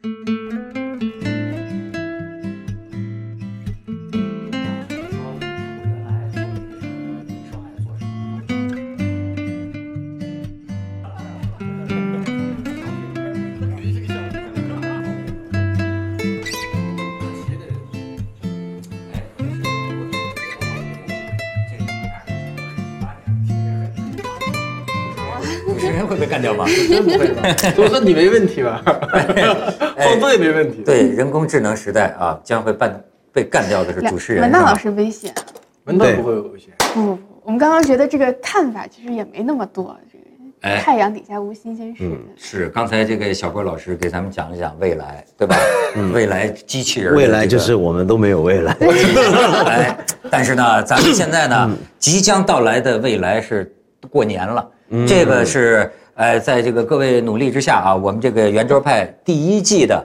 主持干掉吗？真不会吧？我说你没问题吧？放作也没问题。对，人工智能时代啊，将会办被干掉的是主持人。文道老师危险。文道不会有危险。不不不，我们刚刚觉得这个看法其实也没那么多。这个哎太阳底下无新鲜事。是刚才这个小郭老师给咱们讲了讲未来，对吧？未来机器人的未来就是我们都没有未来。哎，但是呢，咱们现在呢，即将到来的未来是过年了，这个是呃，在这个各位努力之下啊，我们这个圆桌派第一季的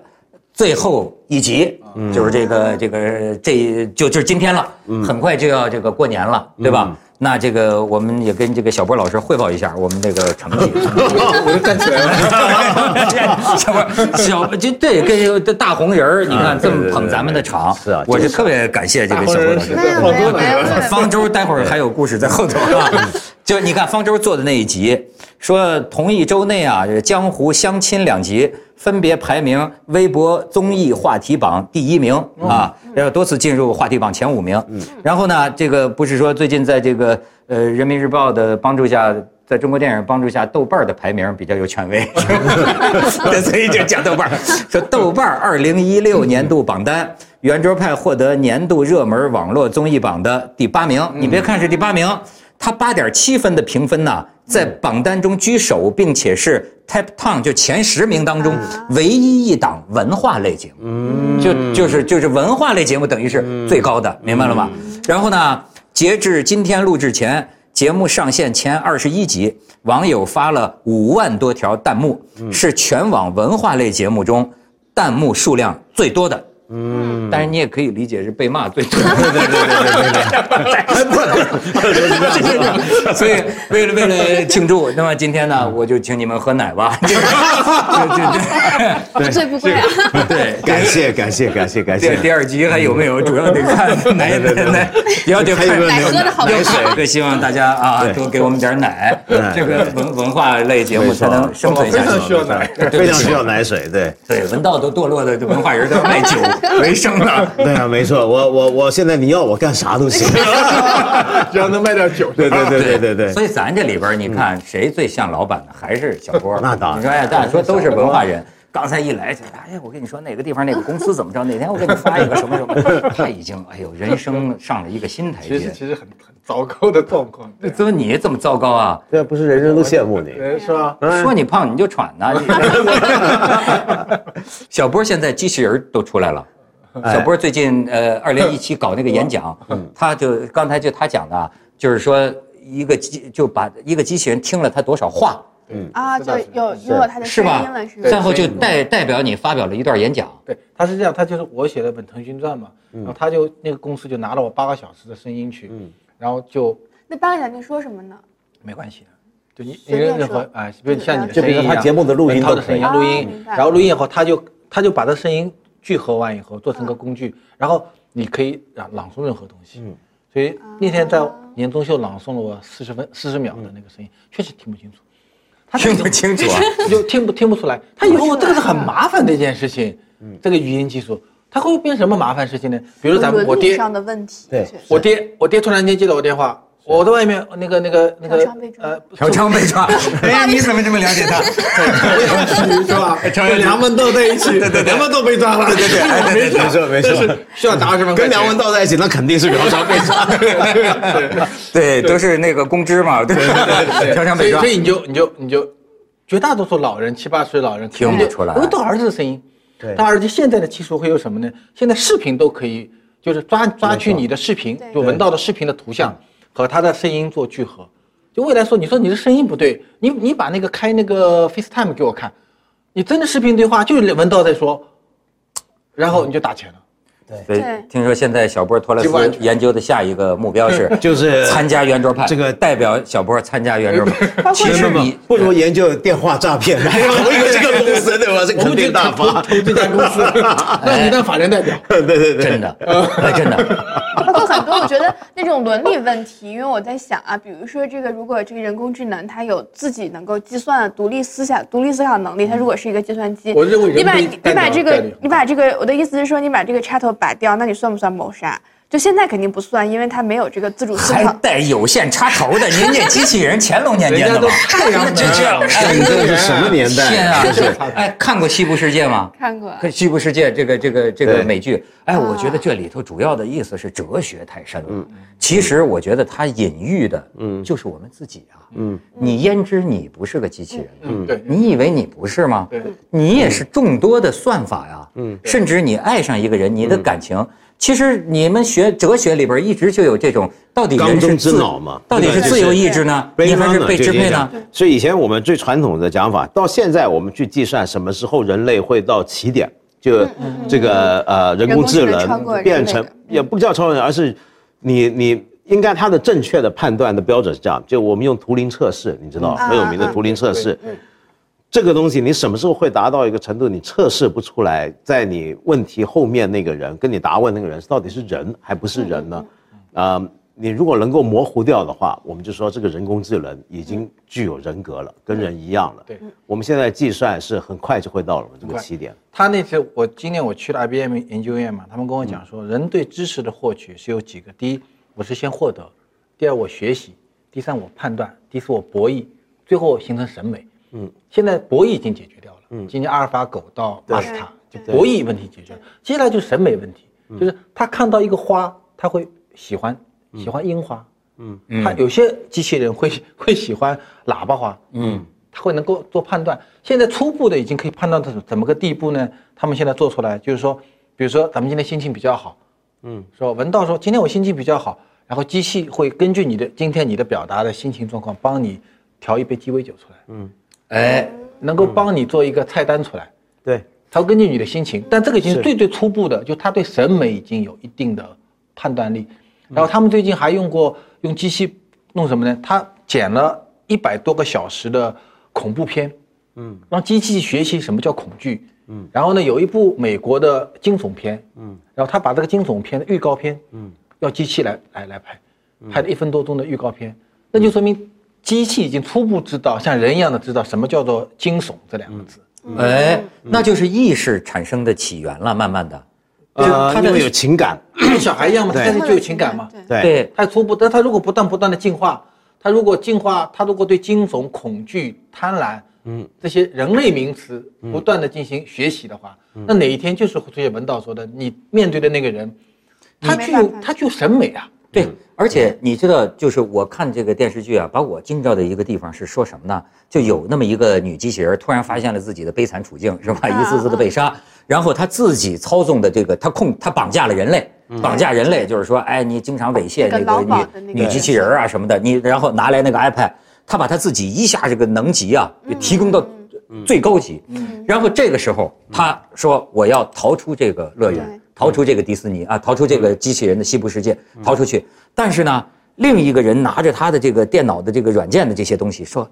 最后一集，就是这个这个这就就是今天了，很快就要这个过年了，对吧？那这个我们也跟这个小波老师汇报一下我们这个成绩。我就站起来了。小波，小就对，跟这大红人儿，你看这么捧咱们的场，是啊我就特别感谢这个小波老师。没有没有没有。方舟待会儿还有故事在后头啊，就你看方舟做的那一集，说同一周内啊，江湖相亲两集分别排名微博综艺话题榜第一名啊，要多次进入话题榜前五名。然后呢，这个不是说最近在这个呃人民日报的帮助下。在中国电影帮助下，豆瓣儿的排名比较有权威，对所以就讲豆瓣儿。说豆瓣二零一六年度榜单，圆桌派获得年度热门网络综艺榜的第八名。你别看是第八名，它八点七分的评分呢，在榜单中居首，并且是 Top Ten 就前十名当中唯一一档文化类节目。就就是就是文化类节目，等于是最高的，明白了吗？然后呢，截至今天录制前。节目上线前二十一集，网友发了五万多条弹幕，是全网文化类节目中弹幕数量最多的。嗯，但是你也可以理解是被骂最多。对对对对对对。所以为了为了庆祝，那么今天呢，我就请你们喝奶吧。对对不醉不归啊！对，感谢感谢感谢感谢。第第二集还有没有？主要得看奶奶奶，要得看奶喝的好不奶好？水。希望大家啊多给我们点奶，这个文文化类节目才能生存下去。非常需要奶。非常需要奶水，对对，文道都堕落的文化人都要卖酒 为生了。对啊，没错，我我我现在你要我干啥都行。只要能卖点酒。对对对对对对，所以咱这里边你看谁最像老板的，还是小郭。那当然你说哎，大家说都是文化人。刚才一来就哎呀，我跟你说哪个地方哪个公司怎么着，哪天我给你发一个什么什么，他已经哎呦人生上了一个新台阶。其实其实很很糟糕的状况。对怎么你这么糟糕啊？对啊，不是人人都羡慕你。呃是吧？说你胖你就喘呐、小波现在机器人都出来了。小波最近呃，二零一七搞那个演讲，他就刚才就他讲的啊，就是说一个机就把一个机器人听了他多少话，啊，就有拥有他的声音了，是？然后就代代表你发表了一段演讲。对，他是这样，他就是我写了本腾讯传嘛，然后他就那个公司就拿了我八个小时的声音去，然后就那八个小时说什么呢？没关系的，就你随便任何说哎，比如像你的就比如声音一样，他节目的录音的声音录音然后录音以后他就他就把这声音聚合完以后做成个工具，然后你可以朗朗诵任何东西。所以那天在年终秀朗诵了我四十分四十秒的那个声音，确实听不清楚。他听不清楚啊！你 就听不听不出来。他以后这个是很麻烦的一件事情，这个语音技术，它会变什么麻烦事情呢？比如咱们我爹，上的问题，对我爹，我爹突然间接到我电话，我在外面那个那个那个嫖娼被抓呃，嫖娼被抓，哎呀，你怎么这么了解他？是吧？跟梁文道在一起，对对，梁文道被抓了，对对对，没错没错，需要打什么？跟梁文道在一起，那肯定是嫖娼被抓。对，都是那个公知嘛，对对对嫖娼被抓所以你就你就你就，绝大多数老人七八岁老人听不出来闻到儿子的声音。对但而且现在的技术会有什么呢？现在视频都可以，就是抓抓取你的视频，就闻到的视频的图像和他的声音做聚合。就未来说，你说你的声音不对，你你把那个开那个 FaceTime 给我看，你真的视频对话就是文道在说，然后你就打钱了。所以对听说现在小波托勒斯研究的下一个目标是 就是参加圆桌派，这个代表小波参加圆桌派。其其实你不如研究电话诈骗，然后投一个这个公司，对吧？这肯定大投发。投这家公司，那你当法人代表。对对对，真的，哎真的，包括很多我觉得那种伦理问题，因为我在想啊，比如说这个，如果这个人工智能它有自己能够计算独立思想、独立思考能力，它如果是一个计算机，我认为你把你把这个你把这个，我的意思是说，你把这个插头摆掉，那你算不算谋杀？就现在肯定不算，因为它没有这个自主思还。带有线插头的，您这机器人乾隆年间的吧？太阳能这这样，哎你这是什么年代？天啊！哎，看过《西部世界》吗？看过，《西部世界》这个这个这个美剧，哎，我觉得这里头主要的意思是哲学太深了。其实我觉得它隐喻的，嗯，就是我们自己啊。嗯，你焉知你不是个机器人？嗯，对，你以为你不是吗？对，你也是众多的算法呀。嗯，甚至你爱上一个人，你的感情，其实你们学哲学里边一直就有这种，到底人缸中之是自脑嘛到底是自由意志呢，你还是被支配呢？？所以以前我们最传统的讲法，到现在我们去计算什么时候人类会到起点，就这个呃人工智能变成也不叫超人，而是你你应该它的正确的判断的标准是这样，就我们用图灵测试，你知道嗯很有名的图灵测试。这个东西你什么时候会达到一个程度，你测试不出来，在你问题后面那个人跟你答问那个人到底是人还不是人呢？啊、你如果能够模糊掉的话，我们就说这个人工智能已经具有人格了，跟人一样了。对，我们现在计算是很快就会到了这个起点。他那次我今年我去了 IBM 研究院嘛，他们跟我讲说，人对知识的获取是有几个：第一，我是先获得；第二，我学习；第三，我判断；第四，我博弈；最后形成审美。嗯，现在博弈已经解决掉了。嗯，今天阿尔法狗到马斯塔，就博弈问题解决了。接下来就是审美问题，就是他看到一个花，他会喜欢喜欢樱花。嗯，他有些机器人会 会喜欢喇叭花。嗯，他会能够做判断。现在初步的已经可以判断到怎么个地步呢？他们现在做出来，就是说，比如说咱们今天心情比较好，嗯，说文道说今天我心情比较好，然后机器会根据你的今天你的表达的心情状况，帮你调一杯鸡尾酒出来，嗯，哎，能够帮你做一个菜单出来。对，他会根据你的心情，但这个已经是。是最最初步的，就他对审美已经有一定的判断力。然后他们最近还用过用机器弄什么呢？他剪了一百多个小时的恐怖片，嗯，让机器学习什么叫恐惧，嗯，然后呢有一部美国的惊悚片，嗯，然后他把这个惊悚片的预告片，嗯，要机器来来来拍，拍了一分多钟的预告片，那就说明机器已经初步知道像人一样的知道什么叫做惊悚这两个字。哎，那就是意识产生的起源了，慢慢的，呃，它的因为有情感，跟小孩一样嘛，对。但是就有情感嘛。对，对，对，太初步，但他如果不断不断的进化，他如果进化，他如果对惊悚、恐惧、贪婪，嗯，这些人类名词不断的进行学习的话，那哪一天就是会出现文道说的，你面对的那个人，他具有他具有审美啊，对，而且你知道，就是我看这个电视剧啊，把我惊着的一个地方是说什么呢？就有那么一个女机器人突然发现了自己的悲惨处境，是吧？一次次的被杀，然后她自己操纵的这个，她控她绑架了人类，绑架人类，就是说，哎，你经常猥亵那个女女机器人啊什么的，你然后拿来那个 iPad，她把她自己一下这个能级啊，给提供到最高级，然后这个时候他说我要逃出这个乐园对。逃出这个迪士尼啊，逃出这个机器人的西部世界，逃出去。但是呢，另一个人拿着他的这个电脑的这个软件的这些东西，说，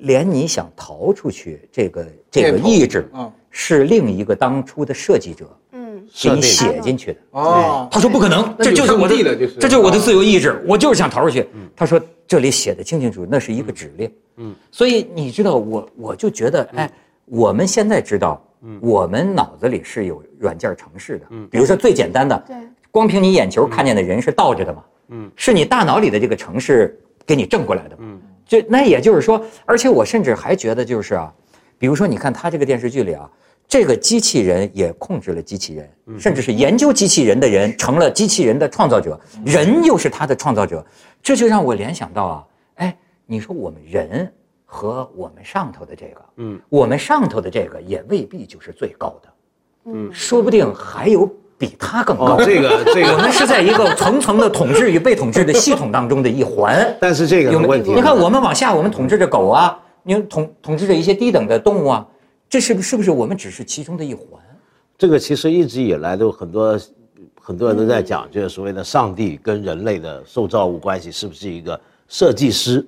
连你想逃出去这个这个意志嗯，是另一个当初的设计者嗯，给你写进去的。哦，他说不可能，这就是我的这就是我的自由意志，我就是想逃出去。他说这里写的清清楚楚，那是一个指令。嗯，所以你知道，我我就觉得，哎，我们现在知道，我们脑子里是有软件程式的。嗯，比如说最简单的，对，光凭你眼球看见的人是倒着的嘛，嗯，是你大脑里的这个程式给你正过来的，嗯，就那也就是说，而且我甚至还觉得就是啊，比如说你看他这个电视剧里啊，这个机器人也控制了机器人，甚至是研究机器人的人成了机器人的创造者，人又是他的创造者，这就让我联想到啊，哎，你说我们人和我们上头的这个，嗯，我们上头的这个也未必就是最高的，嗯，说不定还有比他更高。哦，。这个这个，我们是在一个层层的统治与被统治的系统当中的一环。但是这个有问题，你看我们往下，我们统治着狗啊，你统统治着一些低等的动物啊，这是不是不是我们只是其中的一环？这个其实一直以来都有很多很多人都在讲，就是所谓的上帝跟人类的受造物关系是不是一个设计师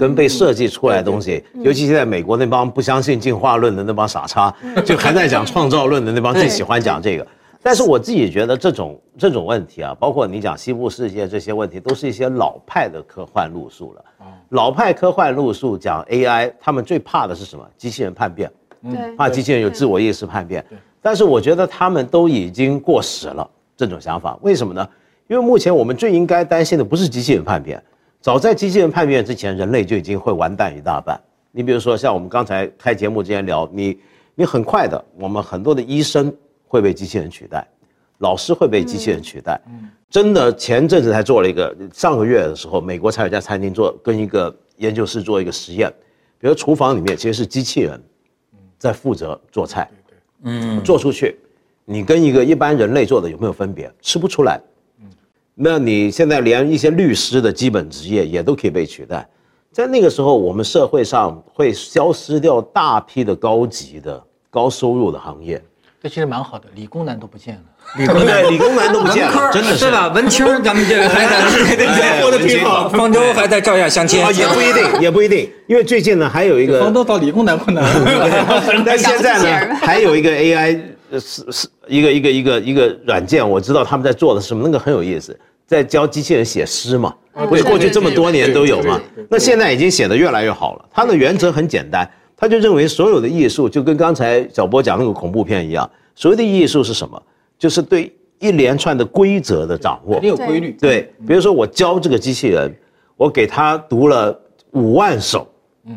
跟被设计出来的东西？尤其现在美国那帮不相信进化论的那帮傻叉，就还在讲创造论的那帮，最喜欢讲这个。但是我自己觉得这种这种问题啊，包括你讲西部世界这些问题，都是一些老派的科幻路数了。老派科幻路数讲 AI，他们最怕的是什么？机器人叛变。对，怕机器人有自我意识叛变。但是我觉得他们都已经过时了，这种想法。为什么呢？因为目前我们最应该担心的不是机器人叛变，早在机器人叛变之前，人类就已经会完蛋一大半。你比如说，像我们刚才开节目之前聊，你你很快的，我们很多的医生会被机器人取代，老师会被机器人取代。嗯真的，前阵子才做了一个，上个月的时候，美国才有一家餐厅做跟一个研究室做一个实验，比如厨房里面其实是机器人。在负责做菜，嗯，做出去，你跟一个一般人类做的有没有分别？吃不出来，嗯，那你现在连一些律师的基本职业也都可以被取代，在那个时候，我们社会上会消失掉大批的高级的、高收入的行业。这其实蛮好的，理工男都不见了，理工对理工男都不见了，真的是。对吧？文青 咱们这个还在过得挺好，方舟 还在照样相亲。啊，也不一定，也不一定，因为最近呢还有一个方舟到理工男困难，但现在呢还有一个 AI 是是一个一个一个一个软件，我知道他们在做的什么，那个很有意思，在教机器人写诗嘛，不是过去这么多年都有嘛，那现在已经写得越来越好了。它的原则很简单。他就认为所有的艺术就跟刚才小波讲那个恐怖片一样，所谓的艺术是什么？就是对一连串的规则的掌握，你有规律。对，比如说我教这个机器人，我给他读了五万首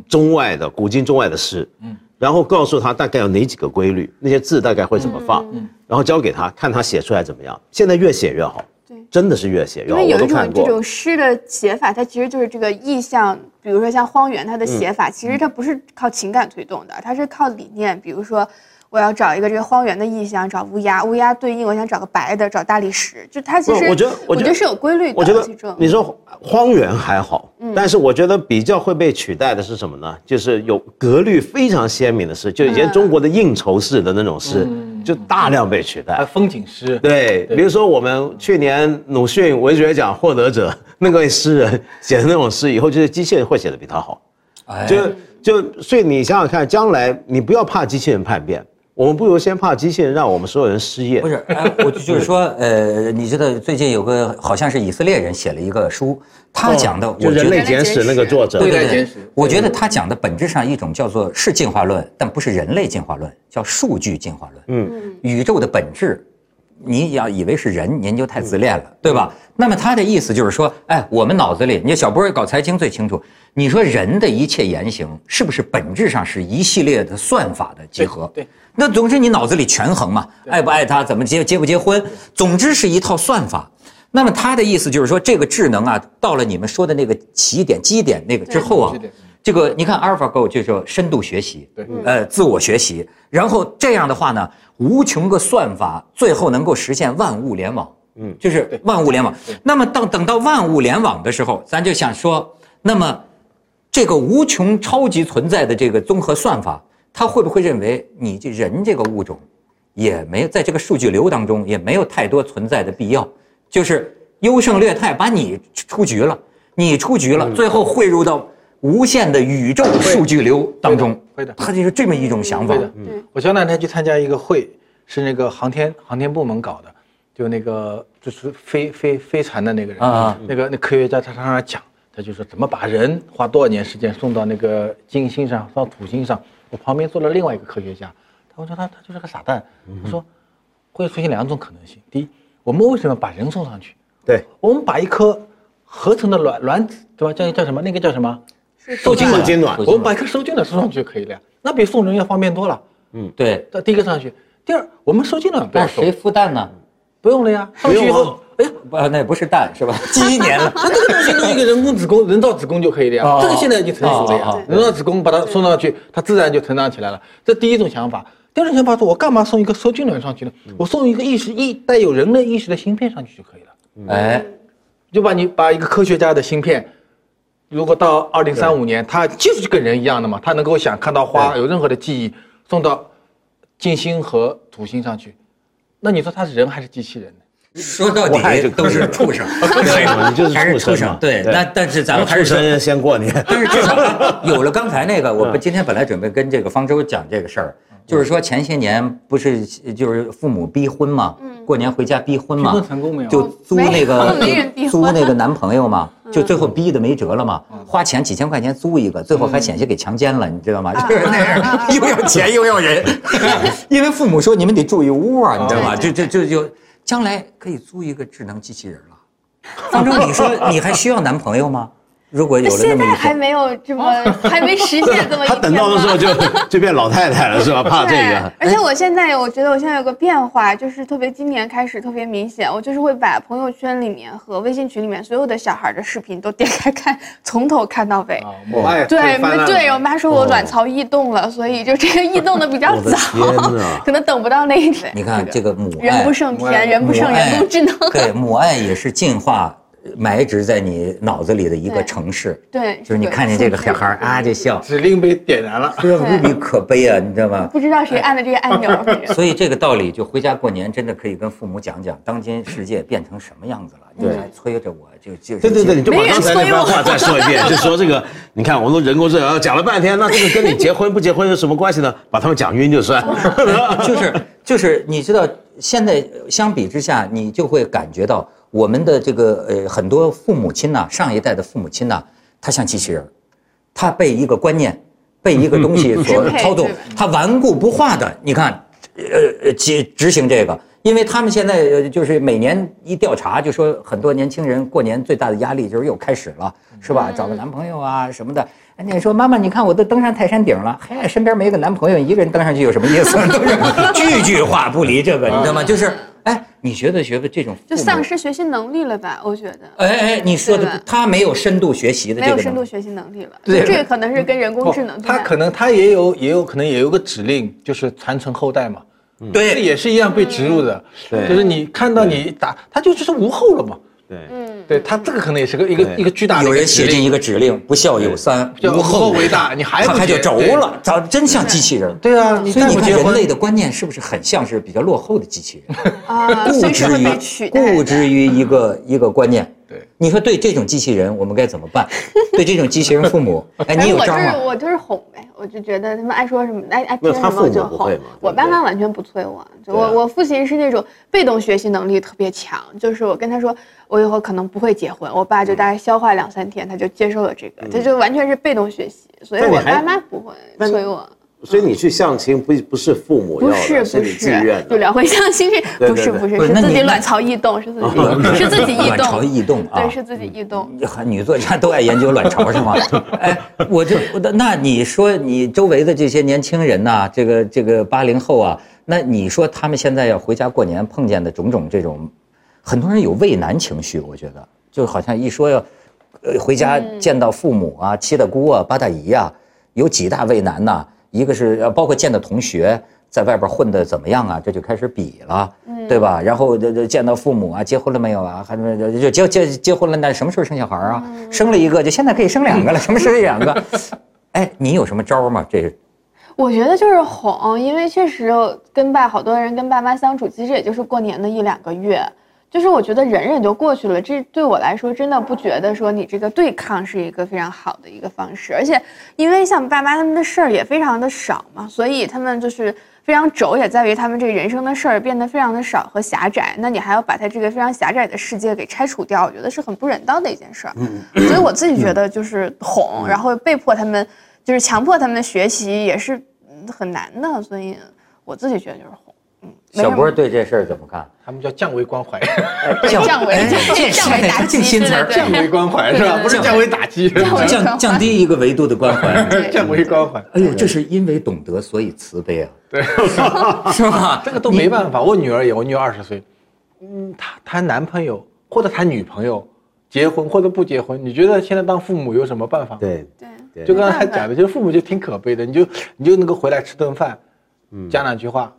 中外的古今中外的诗，嗯，然后告诉他大概有哪几个规律，那些字大概会怎么放，嗯，然后教给他看他写出来怎么样。现在越写越好。真的是越写越好。因为有一种这种诗的写法，它其实就是这个意象，比如说像荒原，它的写法其实它不是靠情感推动的，它是靠理念。比如说，我要找一个这个荒原的意象，找乌鸦，乌鸦对应我想找个白的，找大理石，就它其实我觉得我觉得是有规律的。我觉得你说荒原还好，但是我觉得比较会被取代的是什么呢？就是有格律非常鲜明的诗，就以前中国的应酬式的那种诗。就大量被取代，风景诗对，比如说我们去年鲁迅文学奖获得者那个诗人写的那种诗，以后就是机器人会写的比他好，就就所以你想想看，将来你不要怕机器人叛变，我们不如先怕机器人让我们所有人失业。不是，我就是说，呃，你知道最近有个好像是以色列人写了一个书。他讲的，就《人类简史》那个作者，对对对，我觉得他讲的本质上一种叫做是进化论，但不是人类进化论，叫数据进化论。嗯，宇宙的本质，你要以为是人，您就太自恋了，对吧？那么他的意思就是说，哎，我们脑子里，你小波搞财经最清楚，你说人的一切言行是不是本质上是一系列的算法的集合？对，那总之你脑子里权衡嘛，爱不爱他，怎么结结不结婚，总之是一套算法。那么他的意思就是说，这个智能啊，到了你们说的那个起点、基点那个之后啊，这个你看，AlphaGo 就是深度学习，对，呃，自我学习，然后这样的话呢，无穷个算法，最后能够实现万物联网，嗯，就是万物联网。那么等等到万物联网的时候，咱就想说，那么这个无穷超级存在的这个综合算法，它会不会认为你这人这个物种，也没在这个数据流当中也没有太多存在的必要？就是优胜劣汰，把你出局了，你出局了，最后汇入到无限的宇宙数据流当中。会的，他就是这么一种想法。嗯，我前两天去参加一个会，是那个航天航天部门搞的，就那个就是飞飞飞船的那个人啊，那个那科学家他上那讲，他就说怎么把人花多少年时间送到那个金星上，到土星上。我旁边坐了另外一个科学家，他说他他就是个傻蛋，他说会出现两种可能性，第一。我们为什么把人送上去？对，我们把一颗合成的卵卵子，对吧？叫叫什么？那个叫什么？受精卵。受精卵。我们把一颗受精卵送上去就可以了呀，那比送人要方便多了。嗯，对。这第一个上去，第二，我们受精卵不要谁孵蛋呢？不用了呀。上去以后，哎呀，不，那不是蛋是吧？鸡年了。那这个东西弄一个人工子宫、人造子宫就可以了呀。这个现在已经成熟了呀。人造子宫把它送上去，它自然就成长起来了。这第一种想法。第二种想法说，我干嘛送一个受精卵上去呢？我送一个意识一带有人类意识的芯片上去就可以了。哎，就把你把一个科学家的芯片，如果到二零三五年，他就是跟人一样的嘛，他能够想看到花，有任何的记忆，送到金星和土星上去，那你说他是人还是机器人呢？说到底都是畜生，对 你就是还是畜畜生。对，那但是咱们还是说畜生人先过年。但是至少有了刚才那个，我们今天本来准备跟这个方舟讲这个事儿，就是说前些年不是就是父母逼婚嘛，过年回家逼婚嘛逼婚成功没有？就租那个租那个男朋友嘛，就最后逼的没辙了嘛，花钱几千块钱租一个，最后还险些给强奸了，你知道吗？就是那样，又要钱又要人，因为父母说你们得住一屋啊，你知道吗？就就就就将来可以租一个智能机器人了。方舟，你说你还需要男朋友吗？如果有了那现在。还没有这么，还没实现这么一他等到的时候就就变老太太了，是吧？怕这对个。而且我现在，我觉得我现在有个变化，就是特别今年开始特别明显，我就是会把朋友圈里面和微信群里面所有的小孩的视频都点开看，从头看到尾。啊，母爱对对，我妈说我卵巢异动了，所以就这个异动的比较早，可能等不到那一天。你看这个母爱，人不胜天，人不胜人工智能。对，母爱也是进化埋植在你脑子里的一个城市。对，就是你看见这个小孩儿 啊就笑，指令被点燃了。这无比可悲啊，你知道吗？不知道谁按的这个按钮，所以这个道理，就回家过年真的可以跟父母讲讲，当今世界变成什么样子了。你还催着我，就就对对对，你就把刚才那番话再说一遍，就说这个，你看我们人工智能讲了半天，那这个跟你结婚不结婚有什么关系呢？把他们讲晕就算。就是就是，你知道，现在相比之下，你就会感觉到我们的这个呃很多父母亲呐、上一代的父母亲呐、他像机器人，他被一个观念、被一个东西 所操纵，他顽固不化的。你看，呃呃执执行这个，因为他们现在呃就是每年一调查，就说很多年轻人过年最大的压力就是又开始了，是吧？找个男朋友啊什么的。人家说妈妈，你看我都登上泰山顶了，嘿，身边没个男朋友，一个人登上去有什么意思？都是句句话不离这个，你知道吗？就是，哎，你觉得觉得这种就丧，失学习能力了吧？我觉得。哎哎，你说的他没有深度学习的没有深度学习能力了，对这个可能是跟人工智能他可能他也有也有可能也有个指令，就是传承后代嘛。这对，也是一样被植入的，对。就是你看到你打，他就就是无后了嘛。对，嗯，对他这个可能也是个一个一个巨大的有人写进一个指令，不孝有三，无后为大，你还不他他就轴了，咋真像机器人。对啊，你所以你看，人类的观念是不是很像是比较落后的机器人？啊，固执于。固执于一个一个观念。对，你说对这种机器人我们该怎么办？对这种机器人父母，哎，你有我就是招吗？我就是哄呗，我就觉得他们爱说什么爱爱那他父母听什么我就哄不会吗。我爸妈完全不催我，就对啊我我父亲是那种被动学习能力特别强，就是我跟他说我以后可能不会结婚，我爸就大概消化两三天，他就接受了这个，他就完全是被动学习，所以我爸妈不会催我。所以你去相亲不不是父母要的，不是不是你自愿就的。两回相亲 是不是不是不是自己卵巢异动，是自己是自己异动卵巢动，异动啊对，是自己异动。女作家都爱研究卵巢是吗？哎，我就我的那你说你周围的这些年轻人呐、这个这个八零后啊，那你说他们现在要回家过年碰见的种种这种，很多人有畏难情绪，我觉得就好像一说要，呃，回家见到父母啊、七大姑啊、八大姨啊、有几大畏难呐、一个是呃，包括见到同学。在外边混的怎么样啊？这就开始比了，对吧？然后这这见到父母啊，结婚了没有啊？还就就结结结婚了，那什么时候生小孩啊？生了一个就现在可以生两个了，什么时候两个？哎，你有什么招吗？这 我觉得就是哄，因为确实跟爸好多人跟爸妈相处，其实也就是过年的一两个月，就是我觉得忍忍就过去了。这对我来说真的不觉得说你这个对抗是一个非常好的一个方式，而且因为像爸妈他们的事儿也非常的少嘛，所以他们就是非常轴，也在于他们这个人生的事儿变得非常的少和狭窄。那你还要把他这个非常狭窄的世界给拆除掉，我觉得是很不人道的一件事儿。所以我自己觉得就是哄，然后被迫他们就是强迫他们学习也是嗯很难的，所以我自己觉得就是哄。小波对这事儿怎么看？他们叫降维关怀，降维降维打击这新词降维关怀是吧？不是降维打击，降维降降低一个维度的关怀。降维关怀。哎呦，这是因为懂得，所以慈悲啊，对，是吧？这个都没办法。我女儿也，我女儿二十岁，嗯，她谈男朋友或者谈女朋友，结婚或者不结婚，你觉得现在当父母有什么办法？，对对对就刚才讲的，就是父母就挺可悲的，你就你就能够回来吃顿饭，讲两句话，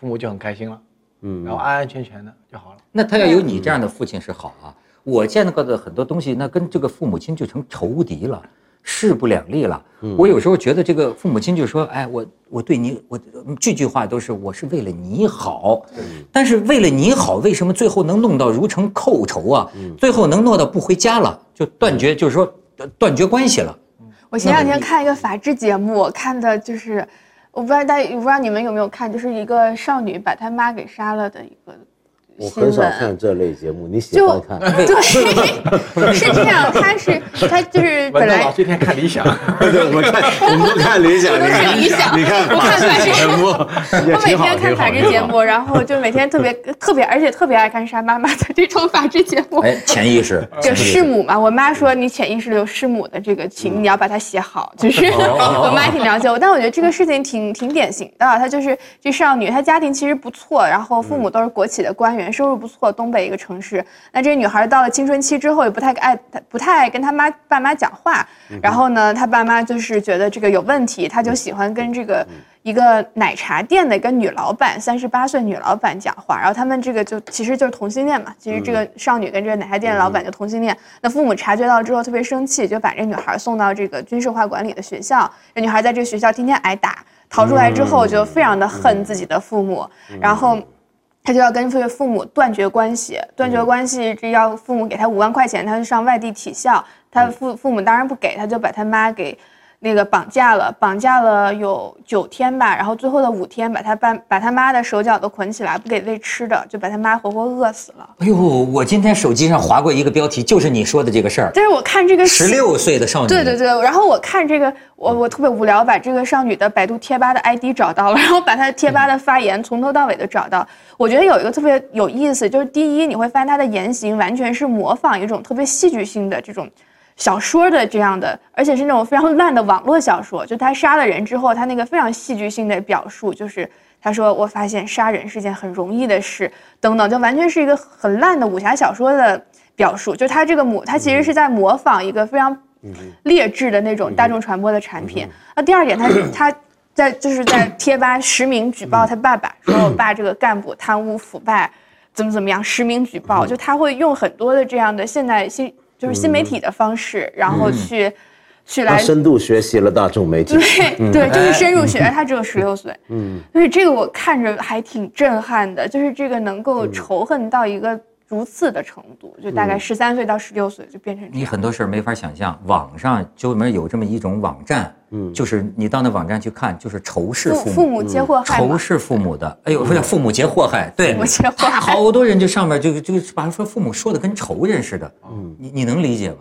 父母就很开心了，嗯然后安安全全的就好了。那他要有你这样的父亲是好啊。我见到的很多东西，那跟这个父母亲就成仇敌了。势不两立了。嗯我有时候觉得这个父母亲就说，哎，我我对你，我句句话都是我是为了你好，但是为了你好，为什么最后能弄到如成寇仇啊？嗯最后能弄到不回家了，就断绝，就是说呃断绝关系了。我前两天看一个法制节目，我看的就是，我不知道大家，我不知道你们有没有看，就是一个少女把她妈给杀了的一个我新很少看。这类节目，你喜欢看？对，是这样，他是他就是本来文道老师一天看理想，对，我们看，我们都看理想，看理想你看我看法制节目，我每天看法制节，目，然后就每天特别特别，而且特别爱看杀妈妈的这种法制节目。哎，潜意识，就弑母嘛，我妈说你潜意识里有弑母的这个情，你要把它写好。就是我妈挺了解我，但我觉得这个事情挺挺典型的。她就是这少女，她家庭其实不错，然后父母都是国企的官员，收入不错，东北一个城市。那这个女孩到了青春期之后，也不太爱不太爱跟她妈爸妈讲话。然后呢，她爸妈就是觉得这个有问题，她就喜欢跟这个。一个奶茶店的一个女老板，三十八岁女老板讲话，然后他们这个就其实就是同性恋嘛，其实这个少女跟这个奶茶店的老板就同性恋。那父母察觉到之后特别生气，就把这女孩送到这个军事化管理的学校。这女孩在这个学校天天挨打，逃出来之后就非常的恨自己的父母，然后。她就要跟这个父母断绝关系，断绝关系，这要父母给他五万块钱，他就上外地体校。他父父母当然不给，他就把他妈给那个绑架了，绑架了有九天吧，然后最后的五天把他爸把他妈的手脚都捆起来，不给喂吃的，就把他妈活活饿死了。哎呦，我今天手机上划过一个标题，就是你说的这个事儿。但是我看这个十六岁的少女，对对对，然后我看这个，我我特别无聊，把这个少女的百度贴吧的 ID 找到了，然后把她贴吧的发言从头到尾都找到。我觉得有一个特别有意思，就是第一，你会发现她的言行完全是模仿一种特别戏剧性的这种。小说的这样的，而且是那种非常 烂的网络小说。就他杀了人之后，他那个非常戏剧性的表述，就是他说：“我发现杀人是件很容易的事，等等，就完全是一个很烂的武侠小说的表述。就他这个模，他其实是在模仿一个非常劣质的那种大众传播的产品。那第二点，他他在就是在贴吧实名举报他爸爸，说 我爸这个干部贪污腐败，怎么怎么样，实名举报。就他会用很多的这样的现代新。就是新媒体的方式，然后去，去来深度学习了大众媒体，对对，就是深入学。他只有十六岁，嗯，所以这个我看着还挺震撼的，就是这个能够仇恨到一个如此的程度，就大概十三岁到十六岁就变成这样。你很多事儿没法想象，网上就门有这么一种网站，嗯，就是你到那网站去看，就是仇视父母，父母皆祸害，仇视父母的，哎呦，不是父母皆祸害，对，父母皆祸害，好多人就上面就就把说父母说的跟仇人似的，嗯，你你能理解吗？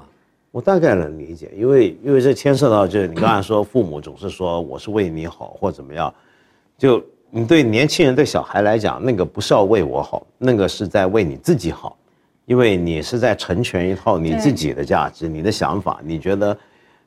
我大概能理解，因为因为这牵涉到就是你刚才说父母总是说我是为你好或怎么样，就你对年轻人对小孩来讲，那个不是要为我好，那个是在为你自己好，因为你是在成全一套你自己的价值、你的想法，你觉得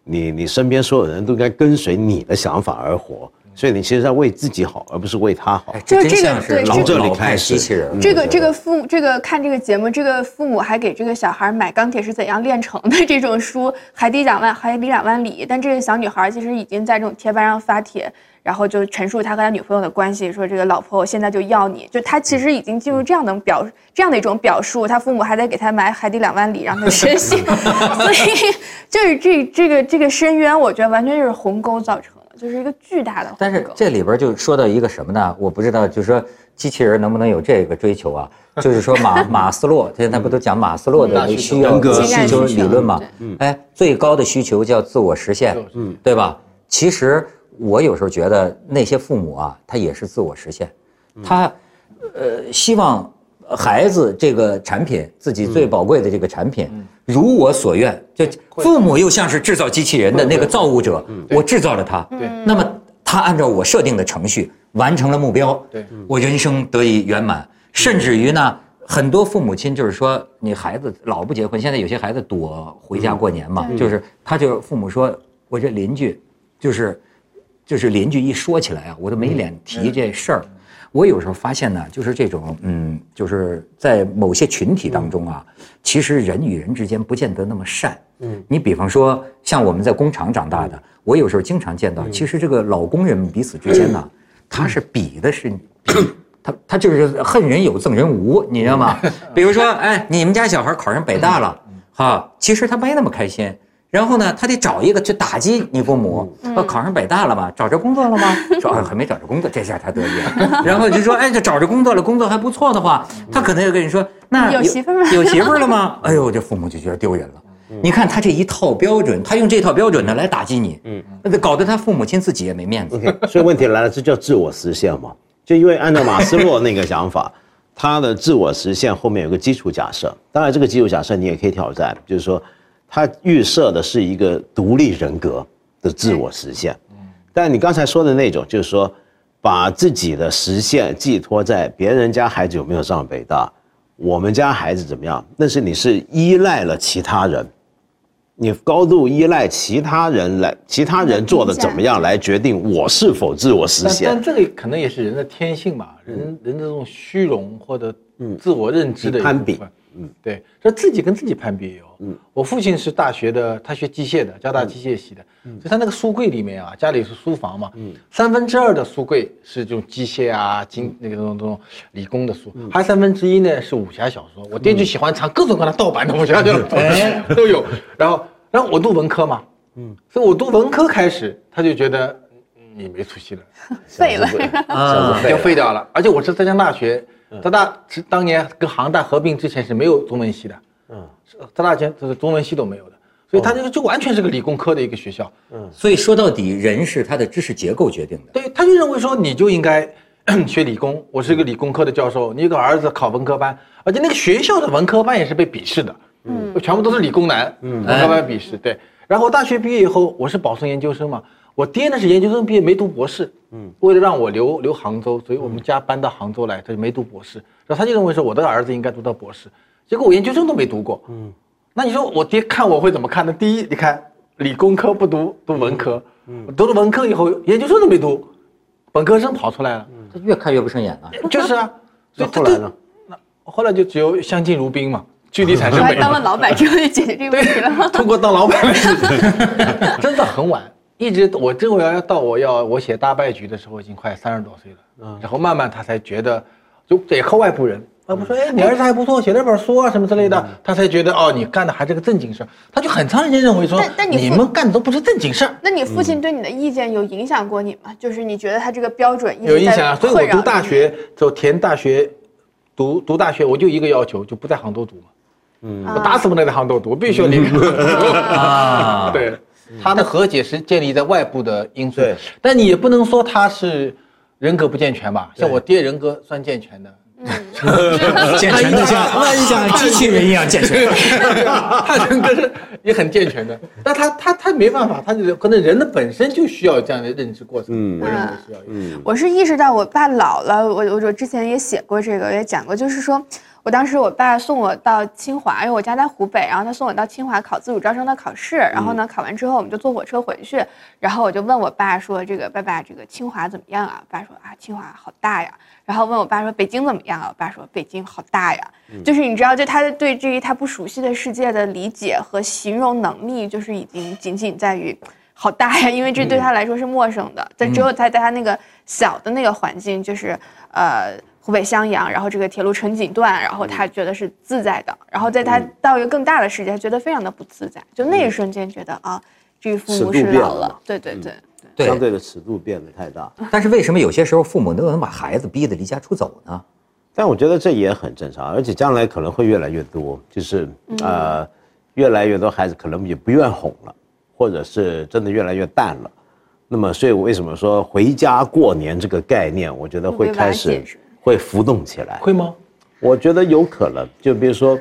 你你身边所有人都该跟随你的想法而活。所以你其实在为自己好，而不是为他好。就这个真像是对老这里开始机器人。这个这个父这个看这个节目，这个父母还给这个小孩买《钢铁是怎样炼成的》这种书，海底两万海底两万里。但这个小女孩其实已经在这种贴吧上发帖，然后就陈述他和他女朋友的关系，说这个老婆我现在就要你，就他其实已经进入这样的表这样的一种表述。他父母还得给他买海底两万里让他学习，所以就是这这个这个深渊，我觉得完全就是鸿沟造成的。就是一个巨大的，但是这里边就说到一个什么呢？我不知道，就是说机器人能不能有这个追求啊？就是说马 马斯洛，现在不都讲马斯洛的需要需求理论吗？哎，最高的需求叫自我实现，嗯，对吧？其实我有时候觉得那些父母啊，他也是自我实现，他呃希望孩子这个产品，自己最宝贵的这个产品。如我所愿，就父母又像是制造机器人的那个造物者，我制造了它，那么他按照我设定的程序完成了目标，我人生得以圆满。甚至于呢，很多父母亲就是说，你孩子老不结婚，现在有些孩子躲回家过年嘛，就是他就父母说，我这邻居，就是就是邻居一说起来啊，我都没脸提这事儿。我有时候发现呢，就是这种，嗯，就是在某些群体当中啊，其实人与人之间不见得那么善。嗯，你比方说，像我们在工厂长大的，我有时候经常见到，其实这个老工人彼此之间呢，他是比的是比，他他就是恨人有赠人无，你知道吗？比如说，哎，你们家小孩考上北大了，哈，其实他没那么开心。然后呢，他得找一个去打击你父母。说考上北大了吗？找着工作了吗？说啊还没找着工作，这下他得意了。然后就说，哎，这找着工作了，工作还不错的话，他可能就跟你说，那有媳妇儿吗有媳妇儿了吗？哎呦，这父母就觉得丢人了。你看他这一套标准，他用这套标准呢来打击你，搞得他父母亲自己也没面子。OK，所以问题来了，这叫自我实现吗？就因为按照马斯洛那个想法，他的自我实现后面有个基础假设，当然这个基础假设你也可以挑战，就是说他预设的是一个独立人格的自我实现。但你刚才说的那种，就是说把自己的实现寄托在别人家孩子有没有上北大，我们家孩子怎么样，那是你是依赖了其他人。你高度依赖其他人来，其他人做的怎么样来决定我是否自我实现但。这个可能也是人的天性吧，人人的这种虚荣或者自我认知的一攀比。嗯，对，这自己跟自己攀比也有。嗯，我父亲是大学的，他学机械的，交大机械系的，嗯所以他那个书柜里面啊，家里是书房嘛，三分之二的书柜是这种机械啊、经那个这种这种理工的书，还有三分之一呢是武侠小说。我爹就喜欢藏各种各样的盗版的武侠小说，都有。然后，然后我读文科嘛，嗯，所以我读文科开始，他就觉得嗯你没出息了。废了。啊，就废掉了。而且我是浙江大学，浙大是当年跟杭大合并之前是没有中文系的，嗯，浙大前就是中文系都没有的，所以它这个就完全是个理工科的一个学校。嗯所以说到底，人是他的知识结构决定的。对，他就认为说你就应该 学理工，我是一个理工科的教授，你一个儿子考文科班，而且那个学校的文科班也是被鄙视的，嗯，全部都是理工男，嗯，文科班鄙视，对。然后大学毕业以后，我是保送研究生嘛，我爹呢是研究生毕业没读博士，嗯，为了让我留留杭州，所以我们家搬到杭州来，他就没读博士，然后他就认为说我的儿子应该读到博士，结果我研究生都没读过，嗯，那你说我爹看我会怎么看呢？第一，你看理工科不读，读文科，嗯，读了文科以后研究生都没读，本科生跑出来了，他越看越不顺眼了。就是啊，所以那后来呢？那后来就只有相敬如宾嘛，距离产生美后来当了。老板之后就解决这个问题了。通过当老板的事情，真的很晚，一直我真我要到我要我写大败局的时候，已经快三十多岁了，然后慢慢他才觉得，就得靠外部人。外部说，哎，你儿子还不错，写了本书啊什么之类的，他才觉得哦，你干的还是个正经事儿。他就很长时间认为说但，但你你们干的都不是正经事儿。那你父亲对你的意见有影响过你吗？就是你觉得他这个标准有影响啊，所以我读大学就填大学，读读大学我就一个要求，就不在杭州读嘛。嗯，我打死不能在杭州读，我必须要 离开杭州。啊 对，他的和解是建立在外部的因素对，但你也不能说他是人格不健全吧？像我爹人格算健全的，健全的像像 机器人一样健全。他人格是也很健全的，但他他他没办法，他就是可能人的本身就需要这样的认知过程。嗯我认为需要嗯。我是意识到我爸老了，我我我之前也写过这个，也讲过，就是说我当时我爸送我到清华，因为我家在湖北，然后他送我到清华考自主招生的考试，然后呢考完之后我们就坐火车回去，然后我就问我爸说这个爸爸这个清华怎么样啊？我爸说啊清华好大呀，然后问我爸说北京怎么样啊？我爸说北京好大呀，就是你知道，就他对这一他不熟悉的世界的理解和形容能力，就是已经仅仅在于。好大呀，因为这对他来说是陌生的。但只有他在他那个小的那个环境，就是呃湖北襄阳，然后这个铁路成锦段，然后他觉得是自在的。然后在他到一个更大的世界，他觉得非常的不自在。就那一瞬间觉得啊，这个父母是老了嘛。对对对。对相对的尺度变得太大。但是为什么有些时候父母都能把孩子逼得离家出走呢？但我觉得这也很正常，而且将来可能会越来越多，就是呃，越来越多孩子可能也不愿哄了，或者是真的越来越淡了。那么，所以我为什么说回家过年这个概念，我觉得会开始会浮动起来。会吗？我觉得有可能，就比如说，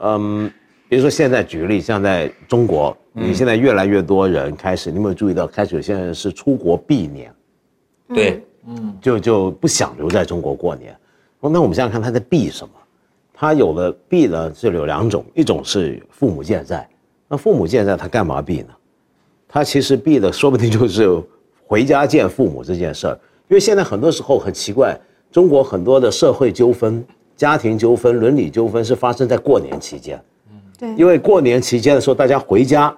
嗯，比如说现在举个例，像在中国，你现在越来越多人开始，你有没有注意到，开始有些人是出国避年，对，嗯就就不想留在中国过年。哦那我们想想看，他在避什么？他有的避呢是有两种，一种是父母健在，那父母健在他干嘛避呢？他其实避的说不定就是回家见父母这件事儿，因为现在很多时候很奇怪，中国很多的社会纠纷、家庭纠纷、伦理纠纷是发生在过年期间。对因为过年期间的时候，大家回家，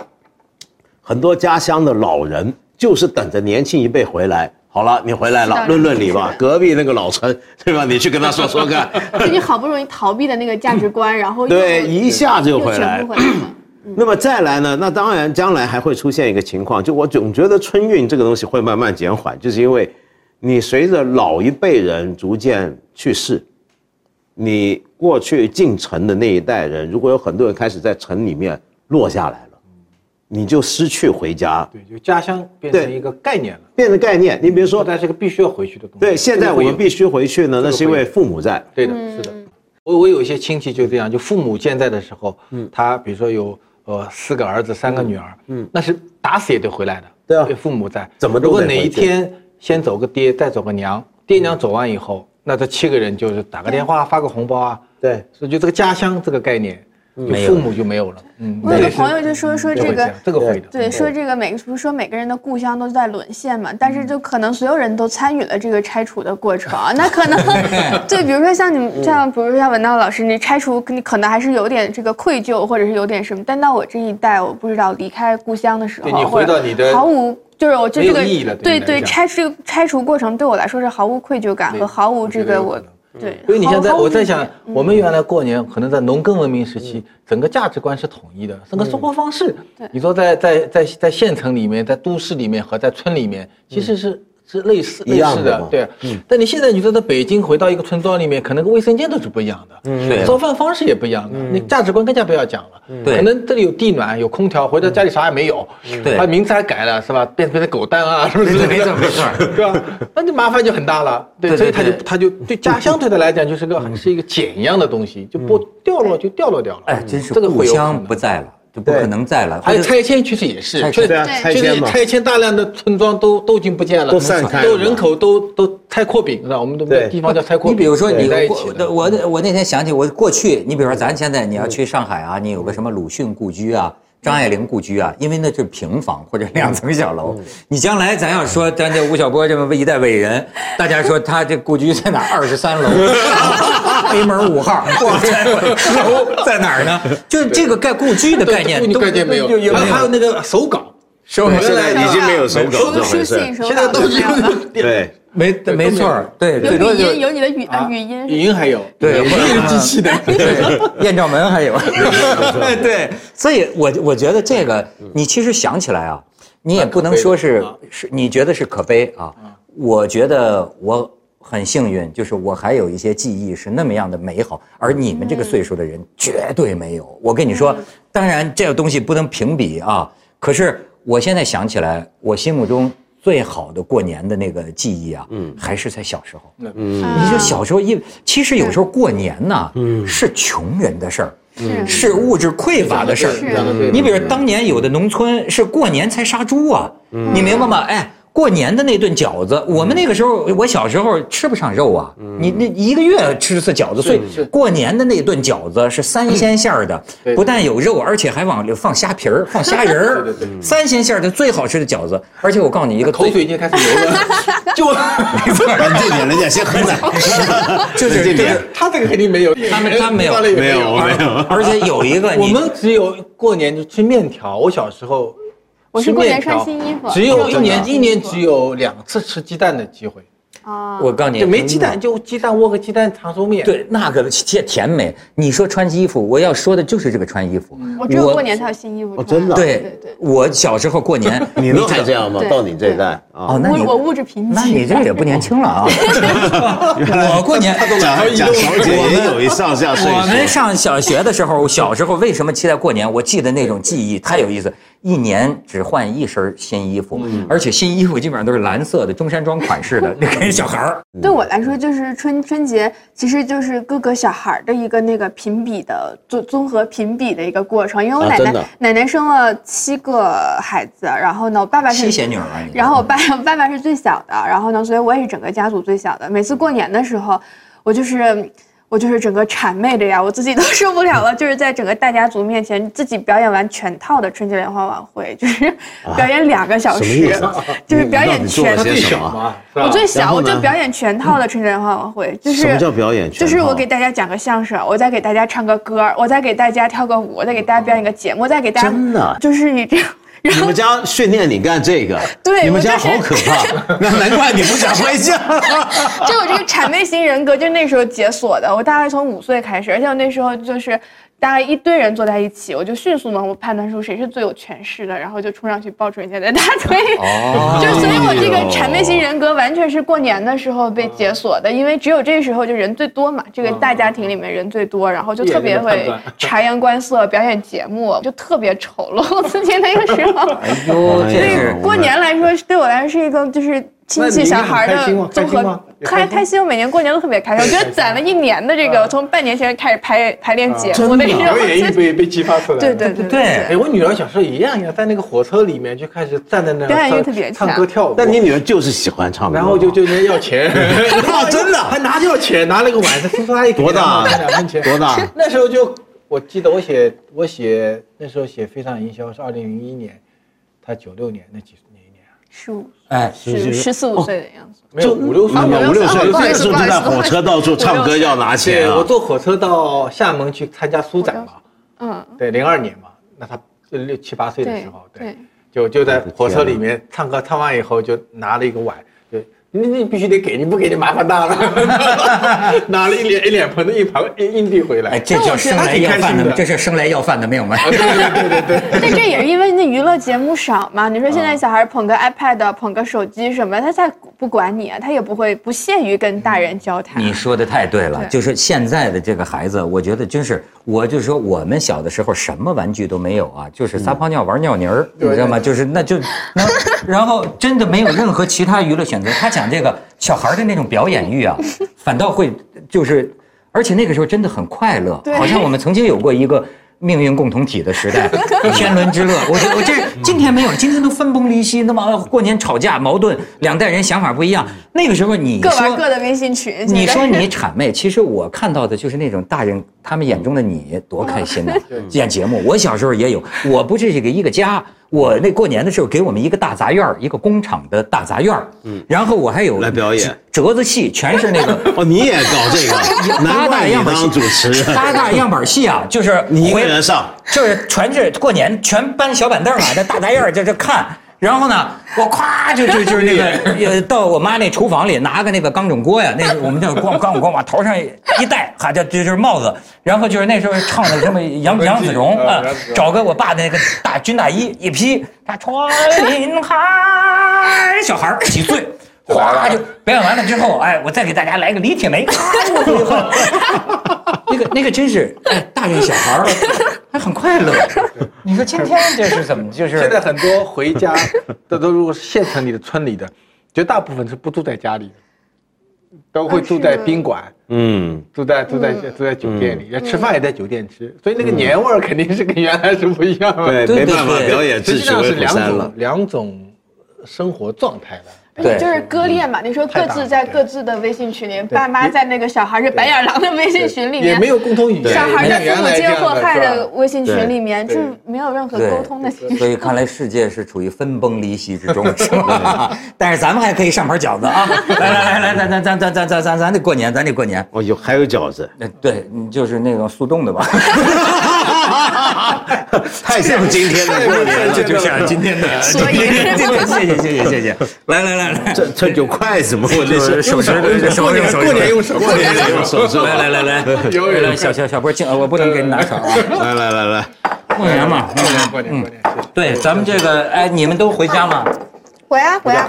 很多家乡的老人就是等着年轻一辈回来。好了，你回来了，论论理吧隔壁那个老陈，对吧？你去跟他说说看。就你好不容易逃避的那个价值观，然后对一下子就回来又回来了。那么再来呢？那当然，将来还会出现一个情况，就我总觉得春运这个东西会慢慢减缓，就是因为你随着老一辈人逐渐去世，你过去进城的那一代人，如果有很多人开始在城里面落下来了，你就失去回家对，就家乡变成一个概念了，变成概念。你比如说，但是个必须要回去的东西。对，现在我们必须须回去呢，那是因为父母在。对的，是的。我我有一些亲戚就这样，就父母健在的时候，嗯，他比如说有呃四个儿子三个女儿，嗯，那是打死也得回来的，对啊父母在。怎么都如果哪得一天先走个爹，再走个娘，爹娘走完以后，那这七个人就是打个电话发个红包啊，对，所以就这个家乡这个概念，就父母就没有了。嗯，我有个朋友就说说这个这个会的，对，说这个每个不是说每个人的故乡都在沦陷嘛，但是就可能所有人都参与了这个拆除的过程，那可能 对，比如说像你们像，比如说像文道老师，你拆除你可能还是有点这个愧疚，或者是有点什么，但到我这一代，我不知道离开故乡的时候，你回到你的毫无。就是我就这个对对拆这个拆除过程对我来说是毫无愧疚感和毫无这个我对，因为你现在我在想，我们原来过年可能在农耕文明时期，整个价值观是统一的，整个生活方式，你说在在在在县城里面，在都市里面和在村里面，其实是。是类似一类似的对。但你现在你说在北京回到一个村庄里面，可能个卫生间都是不一样的，对。做饭方式也不一样的，你价值观更加不要讲了。对可能这里有地暖，有空调，回到家里啥也没有，对。把名字还改了是吧？变变成狗蛋啊，是不是？对没事没事，对吧？那就麻烦就很大了。对，所以他就他就对家 乡对他来讲就是个是一个茧一样的东西，就不掉落就掉落掉了。哎，真是这个故乡不在了，就不可能在了。还有拆迁，其实也是，拆确实拆迁嘛，拆迁大量的村庄都都已经不见了，都散都人口都都拆扩饼是吧？我们都没有地方叫拆扩饼。你比如说，你过我我那天想起我过去，你比如说咱现在你要去上海啊，你有个什么鲁迅故居啊。张爱玲故居啊，因为那是平房或者两层小楼。你将来咱要说咱这吴晓波这么一代伟人，大家说他这故居在哪儿？二十三楼北门五号，哇塞，楼在哪儿呢？就是这个概故居的概念都都概念没有，还有还有那个手稿，手原现在来已经没有手稿这回事。书信手现在都是没有了对，没没错儿，对，有最多就，有你的语啊语音语音还有，对语音是机器的，对，艳照门还有，对，所以我我觉得这个，你其实想起来啊，你也不能说是是，你觉得是可悲啊，我觉得我很幸运，就是我还有一些记忆是那么样的美好，而你们这个岁数的人绝对没有。我跟你说，当然这个东西不能评比啊，可是我现在想起来，我心目中。最好的过年的那个记忆啊，嗯，还是在小时候。嗯，你说小时候，因为其实有时候过年呢，嗯，是穷人的事儿，是是物质匮乏的事儿。你比如当年有的农村是过年才杀猪啊，你明白吗？哎。过年的那顿饺子，我们那个时候，我小时候吃不上肉啊，你那一个月吃次饺子，所以过年的那顿饺子是三鲜馅儿的，不但有肉，而且还往里放虾皮儿、放虾仁儿对对对，三鲜馅儿的最好吃的饺子。而且我告诉你一个最口水已经开始流了，就冷静点，人家先喝奶。就是这点就是他这个肯定没有，他们他没有没没有没有。而且有一个我们只有过年就吃面条。我小时候，吃我是过年穿新衣服只有一年一年只有两次吃鸡蛋的机会，啊，我告诉你就没鸡蛋就鸡蛋窝和鸡蛋长寿面。对那个甜甜美。你说穿衣服，我要说的就是这个穿衣服。我只有过年才有新衣服穿。真的对对对。我小时候过年，你都还这样吗？到你这一代啊哦，，那你物我物质贫瘠。那你这也不年轻了啊！我过年，蒋蒋小姐也有一上下岁数。我们上小学的时候，小时候为什么期待过年？我记得那种记忆太有意思，一年只换一身新衣服，而且新衣服基本上都是蓝色的中山装款式的，那 给小孩儿。对我来说，就是春春节，其实就是各个小孩儿的一个那个评比的综综合评比的一个过程。因为我奶奶、啊奶奶生了七个孩子，然后呢，我爸爸是七仙女儿啊！然后我爸爸爸是最小的，然后呢，所以我也是整个家族最小的。每次过年的时候，我就是我就是整个谄媚的呀，我自己都 受不了了，就是在整个大家族面前自己表演完全套的春节联欢晚会，就是表演两个小时，就是表演全套我最小，我就表演全套的春节联欢晚会，就是什么叫表演全套？就是我给大家讲个相声，我再给大家唱个歌，我再给大家跳个舞，我再给大家表演个节目，我再给大家真的？就是以这样。你们家训练你干这个，对你们家好可怕，那难怪你不想回家。就我这个谄媚型人格，就那时候解锁的。我大概从五岁开始，而且我那时候就是大概一堆人坐在一起，我就迅速能够判断出谁是最有权势的，然后就冲上去抱住人家的大腿。哦。就所以，我这个谄媚型人格完全是过年的时候被解锁的，因为只有这时候就人最多嘛，这个大家庭里面人最多，然后就特别会察言观色，表演节目，就特别丑陋自己那个时候。哎呦，所以过年来说，对我来说是一个就是亲戚小孩的综合，开开心。我每年过年都特别开心，我觉得攒了一年的这个，从半年前开始排排练节目的？这种表演欲被被激发出来。对对对对。哎，我女儿小时候一样一样，在那个火车里面就开始站在那表演特别强唱歌跳舞。但你女儿就是喜欢唱歌，然后就就人家要钱，啊真的？还拿着要钱，拿了个碗，叔叔阿姨给多大？两两分钱，多大？那时候就我记得我写我写那时候写《非常营销》是二零零一年，他九六年那几哪一年啊？十五。哎，十十四五岁的样子。没有五六岁。啊吧，五六岁，不好意思那时候就在火车到处唱歌要拿钱对，我啊。坐火车到厦门去参加书展嘛，嗯，对，零二年嘛，那他六七八岁的时候，对。就就在火车里面唱歌，唱完以后就拿了一个碗，就你你必须得给，你不给就麻烦大了，拿了一脸一脸盆的一盘硬硬币回来。哎，这叫生来要饭的，这是生来要饭的，没有吗？对对对对对，但这也是因为那娱乐节目少嘛。你说现在小孩捧个 iPad、捧个手机什么，他再不管你啊，他也不会不屑于跟大人交谈。你说的太对了，对就是现在的这个孩子，我觉得真是，我就说我们小的时候什么玩具都没有啊，就是撒泡尿玩尿泥儿，你知道吗？就是那就，那 然后真的没有任何其他娱乐选择。他讲这个小孩的那种表演欲啊，反倒会就是，而且那个时候真的很快乐，好像我们曾经有过一个。命运共同体的时代，天伦之乐。我这我这今天没有，今天都分崩离析。那么过年吵架矛盾，两代人想法不一样。那个时候你各玩说各的微信群。你说你 谄媚，其实我看到的就是那种大人他们眼中的你多开心呐、演节目，我小时候也有，我不是这个一个家，我那过年的时候给我们一个大杂院儿一个工厂的大杂院嗯，然后我还有来表演折子戏，全是那个 哦，你也搞这个，难八大样板戏当主持人。八大样板戏啊，就是你一个回人上，就是全是过年全搬小板凳啊，在大杂院儿在这看。然后呢，我咵就就就是那个 呃，到我妈那厨房里拿个那个钢种锅呀，那个我们叫光钢种锅往头上一戴，哈，就就就是帽子。然后就是那时候唱的什么杨杨子荣啊，找个我爸的那个大军大衣一披，他穿林海，小孩几岁。哗就表演完了之后，哎，我再给大家来个李铁梅，那个那个真是，哎，大人小孩儿还很快乐。你说今天这是怎么？就是现在很多回家的都如果是县城里的、村里的，绝大部分是不住在家里的，都会住在宾馆。嗯，住在住在住在酒店里，吃饭也在酒店吃，所以那个年味儿肯定是跟原来是不一样的。对，对对没办法，表演实际上是两虎山了种。两种生活状态的。而且就是割裂嘛，你说各自在各自的微信群里，爸妈在那个小孩是白眼狼的微信群里面，也没有共同语言，小孩在父母接祸害的微信群里面，就没有任何沟通的。所以看来世界是处于分崩离析之中，是吧？但是咱们还可以上盘饺子啊！来来来来，咱咱咱咱咱咱咱咱得过年，咱得过年。哦，有还有饺子？对，就是那种速冻的吧。太像今天的过年了，就像今天的，所以 谢谢谢谢谢谢，来来来来，这这有筷子吗？我这是手指的手用手过年用手，过年用手。来来来来，有有来小小小波敬，呃我不能给你拿勺啊，来来来来，过年嘛，过年过年过年，对，咱们这个，哎，你们都回家吗？回啊回啊，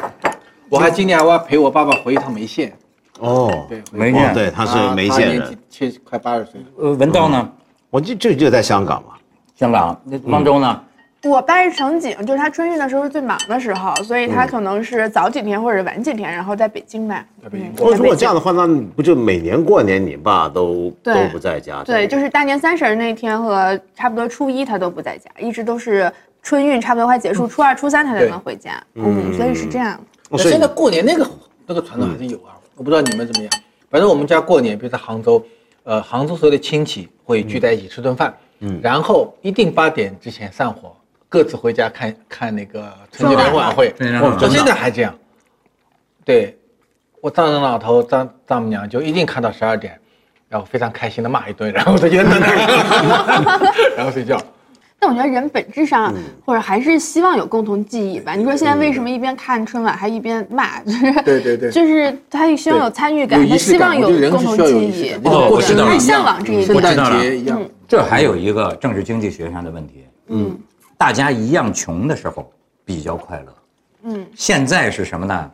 我还今年还要陪我爸爸回一趟梅县，哦，对，梅县，哦对，他是梅县人七快八十岁了。呃，文道呢？我就就就在香港嘛，香港，那汪州呢？我爸是乘警，就是他春运的时候是最忙的时候，所以他可能是早几天或者晚几天，然后在北京呗。在北京嗯哦，如果这样的话，那不就每年过年你爸都都不在家？对，就是大年三十那天和差不多初一他都不在家，一直都是春运差不多快结束，初二、初三他才能回家。嗯，所以是这样。哦所以那现在过年那个那个传统还是有啊，我不知道你们怎么样。反正我们家过年，比如在杭州，呃，杭州所有的亲戚会聚在一起吃顿饭，嗯，然后一定八点之前散伙，各自回家看看那个春节联欢晚会。到现在还这样。对，我丈人老头、丈丈母娘就一定看到十二点，然后非常开心的骂一顿，然后他就，然后睡觉。但我觉得人本质上或者还是希望有共同记忆吧。你说现在为什么一边看春晚还一边骂？就是对对对 就是他希望有参与感，他希望有共同记忆哦过生日一样很向往这一我点知。道了圣诞节一样。这还有一个政治经济学上的问题，嗯，大家一样穷的时候比较快乐，嗯，现在是什么呢？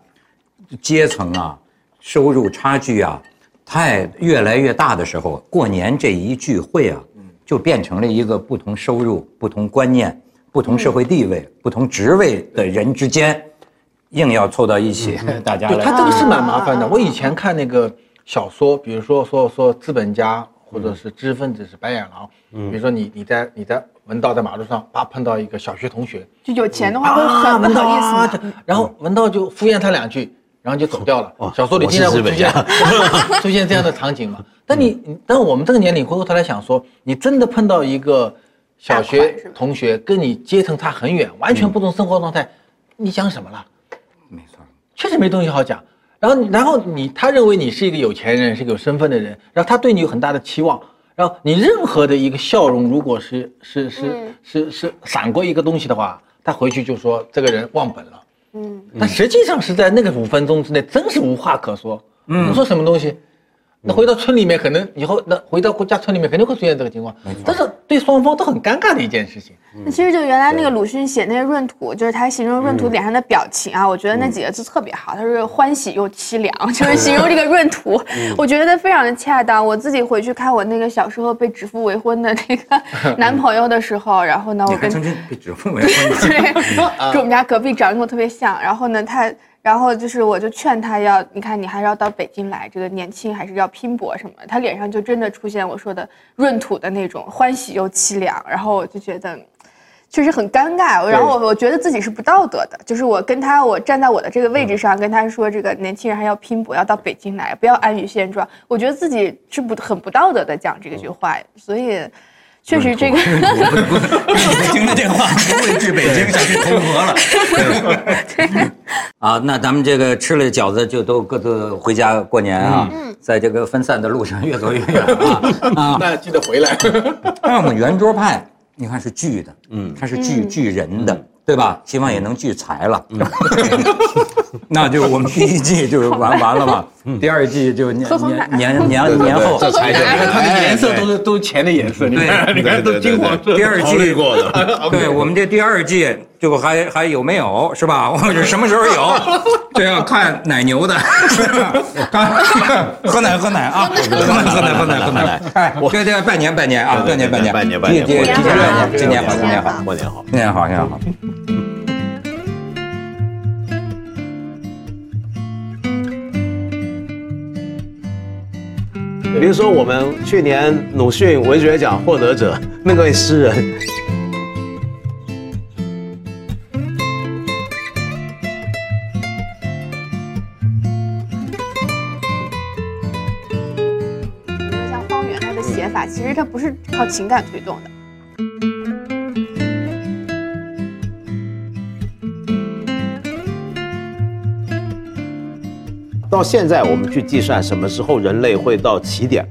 阶层啊，收入差距啊，太越来越大的时候，过年这一聚会啊，就变成了一个不同收入、不同观念、不同社会地位、不同职位的人之间，硬要凑到一起，大家对来他这个是蛮麻烦的。我以前看那个小说，比如说说说资本家或者是知识分子是白眼狼，比如说你你在你在文道在马路上啪碰到一个小学同学，就有钱的话会很不好意啊思的。，然后文道就敷衍他两句，然后就走掉了。小说里经常会出现 出现这样的场景嘛。但你你但我们这个年龄回过头来想说，你真的碰到一个小学同学跟你阶层差很远，完全不同生活状态，你讲什么了？没错。确实没东西好讲。然后，然后你，他认为你是一个有钱人，是个有身份的人，然后他对你有很大的期望。然后你任何的一个笑容，如果是是是是闪过一个东西的话，他回去就说这个人忘本了。嗯，但实际上是在那个五分钟之内，真是无话可说。嗯，你说什么东西？那回到村里面，可能以后那回到国家村里面肯定会出现这个情况，但是对双方都很尴尬的一件事情。那其实就原来那个鲁迅写那个闰土，就是他形容闰土脸上的表情啊，我觉得那几个字特别好，他是欢喜又凄凉，就是形容这个闰土，我觉得非常的恰当。我自己回去看我那个小时候被指腹为婚的那个 男朋友的时候，然后呢，我跟曾经被指腹为婚？对，跟我们家隔壁长得跟我特别像。然后呢，他，然后就是我就劝他要，你看你还是要到北京来，这个年轻还是要拼搏什么。他脸上就真的出现我说的闰土的那种欢喜又凄凉。然后我就觉得。确实很尴尬，然后我我觉得自己是不道德的，就是我跟他，我站在我的这个位置上跟他说，这个年轻人还要拼搏，要到北京来，不要安于现状。我觉得自己是不很不道德的讲这个句话，所以确实这个。北京的电话不会去北京，想去同河了。啊，那咱们这个吃了饺子就都各自回家过年啊，在这个分散的路上越走越远啊 啊！那记得回来。但我们圆桌派，你看是聚的，嗯，它是聚聚人的，对吧？希望也能聚财了。那就我们第一季就完完了嘛，第二季就年年年年年后。喝红奶。你看它的颜色都是都是钱的颜色，你看，你看都金黄色。第二季过的，对我们这第二季就还还有没有是吧？或者什么时候有？这要看奶牛的，看喝奶喝奶啊，喝奶喝奶喝奶喝奶。哎，这这拜年拜年啊，拜年拜年拜年拜年提前拜年，今年好，新今年好，过年好。今年好，今年好。比如说我们去年鲁迅文学奖获得者那位诗人，它不是靠情感推动的。到现在我们去计算什么时候人类会到起点。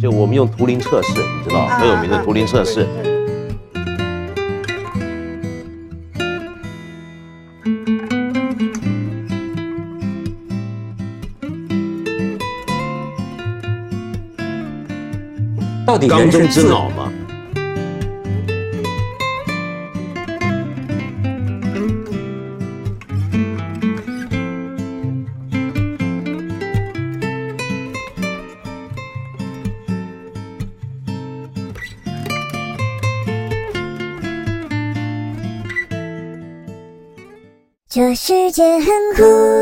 就我们用图灵测试，你知道很有名的图灵测试。到底缸中人是自之脑嘛，这世界很酷。